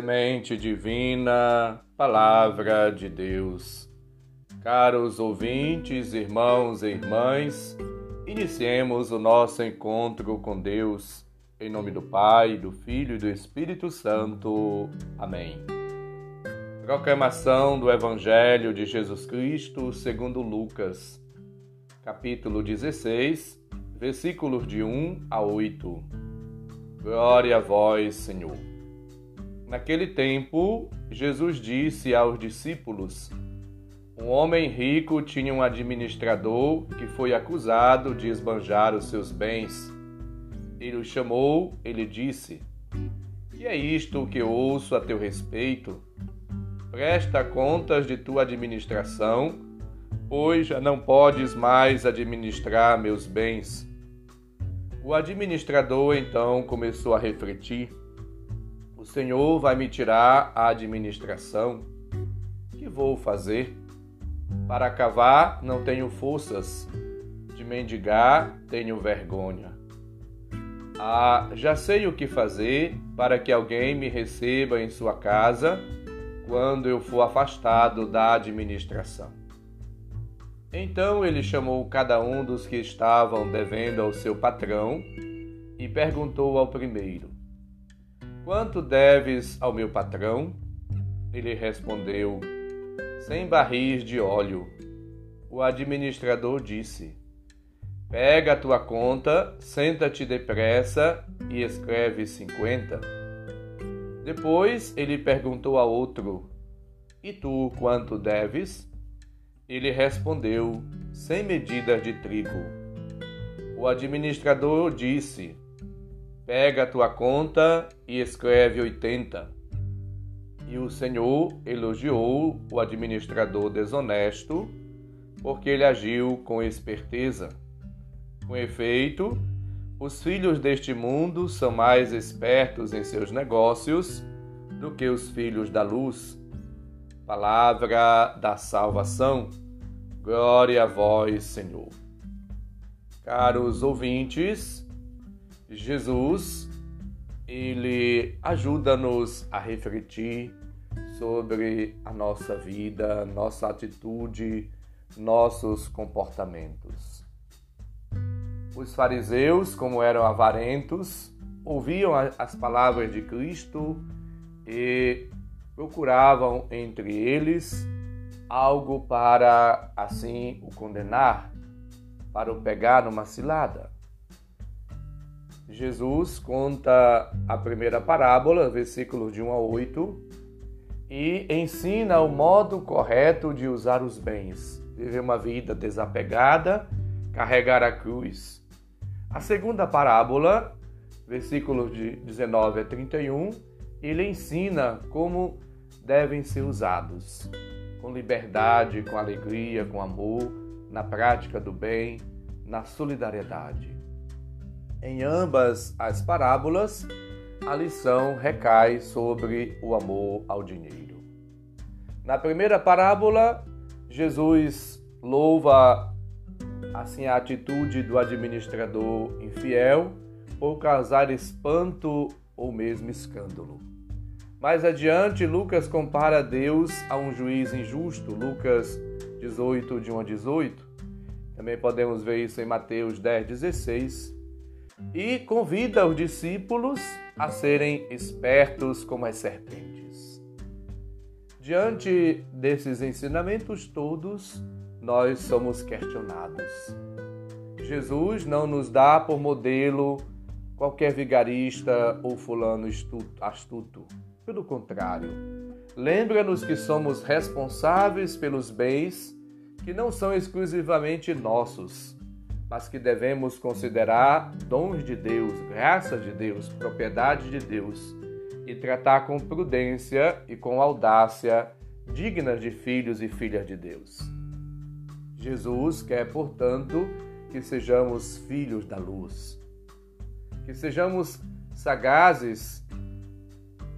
Semente divina, Palavra de Deus. Caros ouvintes, irmãos e irmãs, iniciemos o nosso encontro com Deus, em nome do Pai, do Filho e do Espírito Santo. Amém. Proclamação do Evangelho de Jesus Cristo segundo Lucas, capítulo 16, versículos de 1 a 8. Glória a vós, Senhor. Naquele tempo, Jesus disse aos discípulos: Um homem rico tinha um administrador que foi acusado de esbanjar os seus bens. Ele o chamou, ele disse: Que é isto que ouço a teu respeito? Presta contas de tua administração, pois já não podes mais administrar meus bens. O administrador então começou a refletir o Senhor vai me tirar a administração. Que vou fazer? Para cavar não tenho forças, de mendigar tenho vergonha. Ah, já sei o que fazer para que alguém me receba em sua casa quando eu for afastado da administração. Então ele chamou cada um dos que estavam devendo ao seu patrão e perguntou ao primeiro: Quanto deves ao meu patrão? Ele respondeu: Cem barris de óleo. O administrador disse: Pega a tua conta, senta-te depressa e escreve cinquenta. Depois ele perguntou a outro: E tu quanto deves? Ele respondeu: Cem medidas de trigo. O administrador disse: Pega a tua conta e escreve 80. E o Senhor elogiou o administrador desonesto, porque ele agiu com esperteza. Com efeito, os filhos deste mundo são mais espertos em seus negócios do que os filhos da luz. Palavra da salvação. Glória a vós, Senhor. Caros ouvintes, Jesus, ele ajuda-nos a refletir sobre a nossa vida, nossa atitude, nossos comportamentos. Os fariseus, como eram avarentos, ouviam as palavras de Cristo e procuravam entre eles algo para assim o condenar, para o pegar numa cilada. Jesus conta a primeira parábola, versículos de 1 a 8, e ensina o modo correto de usar os bens, viver uma vida desapegada, carregar a cruz. A segunda parábola, versículos de 19 a 31, ele ensina como devem ser usados, com liberdade, com alegria, com amor, na prática do bem, na solidariedade. Em ambas as parábolas, a lição recai sobre o amor ao dinheiro. Na primeira parábola, Jesus louva assim a atitude do administrador infiel por causar espanto ou mesmo escândalo. Mais adiante, Lucas compara Deus a um juiz injusto, Lucas 18, de 1 a 18. Também podemos ver isso em Mateus 10, 16 e convida os discípulos a serem espertos como as serpentes. Diante desses ensinamentos todos, nós somos questionados. Jesus não nos dá por modelo qualquer vigarista ou fulano astuto. Pelo contrário, lembra-nos que somos responsáveis pelos bens que não são exclusivamente nossos, mas que devemos considerar dons de Deus, graças de Deus, propriedade de Deus, e tratar com prudência e com audácia, dignas de filhos e filhas de Deus. Jesus quer, portanto, que sejamos filhos da luz, que sejamos sagazes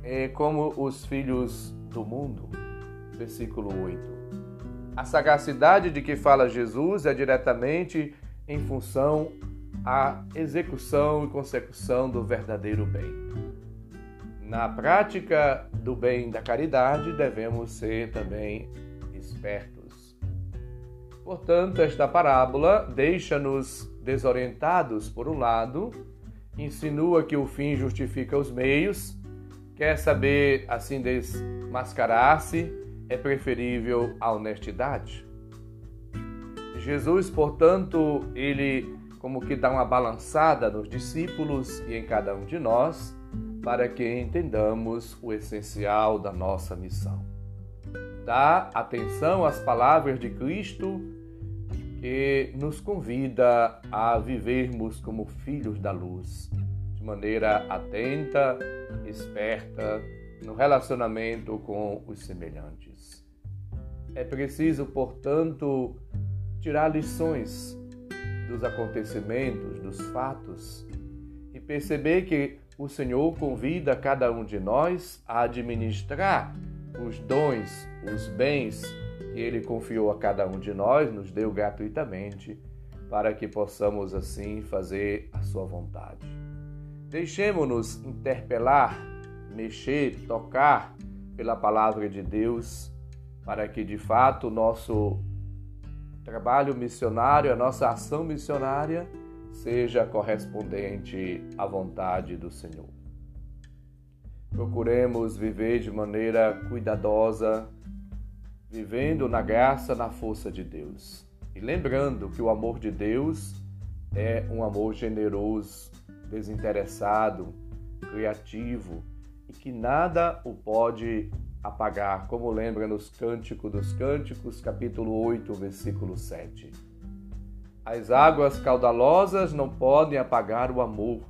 eh, como os filhos do mundo. Versículo 8. A sagacidade de que fala Jesus é diretamente em função à execução e consecução do verdadeiro bem. Na prática do bem da caridade, devemos ser também espertos. Portanto, esta parábola deixa-nos desorientados, por um lado, insinua que o fim justifica os meios, quer saber assim desmascarar-se, é preferível a honestidade. Jesus, portanto, ele como que dá uma balançada nos discípulos e em cada um de nós, para que entendamos o essencial da nossa missão. Dá atenção às palavras de Cristo que nos convida a vivermos como filhos da luz, de maneira atenta, esperta, no relacionamento com os semelhantes. É preciso, portanto, tirar lições dos acontecimentos, dos fatos e perceber que o Senhor convida cada um de nós a administrar os dons, os bens que Ele confiou a cada um de nós, nos deu gratuitamente, para que possamos assim fazer a Sua vontade. Deixemos-nos interpelar, mexer, tocar pela palavra de Deus, para que de fato o nosso trabalho missionário, a nossa ação missionária, seja correspondente à vontade do Senhor. Procuremos viver de maneira cuidadosa, vivendo na graça, na força de Deus. E lembrando que o amor de Deus é um amor generoso, desinteressado, criativo e que nada o pode apagar, como lembra nos Cânticos dos Cânticos, capítulo 8, versículo 7. As águas caudalosas não podem apagar o amor,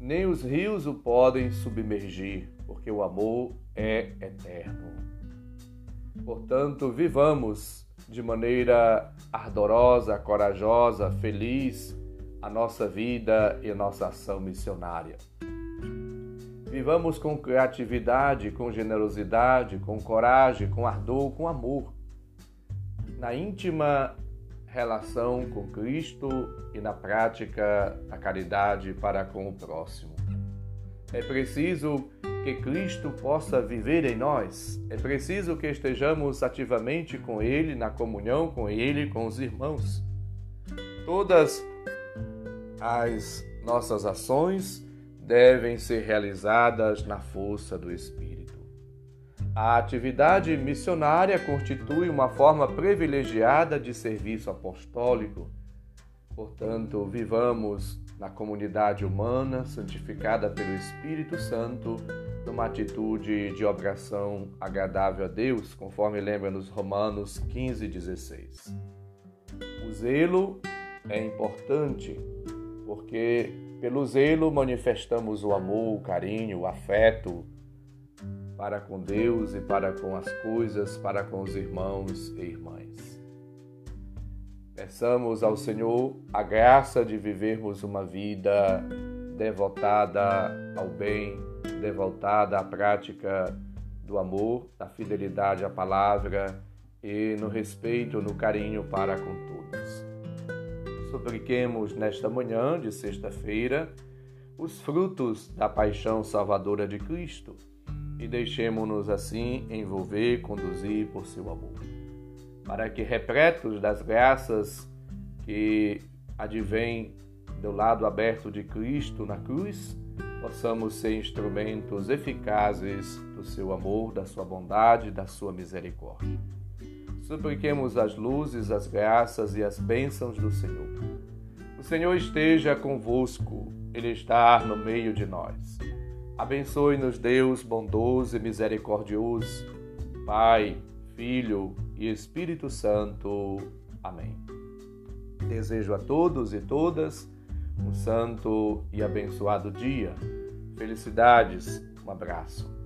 nem os rios o podem submergir, porque o amor é eterno. Portanto, vivamos de maneira ardorosa, corajosa, feliz a nossa vida e a nossa ação missionária. Vivamos com criatividade, com generosidade, com coragem, com ardor, com amor, na íntima relação com Cristo e na prática da caridade para com o próximo. É preciso que Cristo possa viver em nós. É preciso que estejamos ativamente com Ele, na comunhão com Ele, com os irmãos. Todas as nossas ações devem ser realizadas na força do Espírito. A atividade missionária constitui uma forma privilegiada de serviço apostólico. Portanto, vivamos na comunidade humana, santificada pelo Espírito Santo, numa atitude de obração agradável a Deus, conforme lembra nos Romanos 15, 16. O zelo é importante porque pelo zelo manifestamos o amor, o carinho, o afeto para com Deus e para com as coisas, para com os irmãos e irmãs. Peçamos ao Senhor a graça de vivermos uma vida devotada ao bem, devotada à prática do amor, da fidelidade à palavra e no respeito, no carinho para com todos. Supliquemos nesta manhã de sexta-feira os frutos da paixão salvadora de Cristo e deixemos-nos assim envolver, conduzir por seu amor, para que, repletos das graças que advêm do lado aberto de Cristo na cruz, possamos ser instrumentos eficazes do seu amor, da sua bondade, da sua misericórdia. Supliquemos as luzes, as graças e as bênçãos do Senhor. O Senhor esteja convosco, Ele está no meio de nós. Abençoe-nos, Deus bondoso e misericordioso, Pai, Filho e Espírito Santo. Amém. Desejo a todos e todas um santo e abençoado dia. Felicidades, um abraço.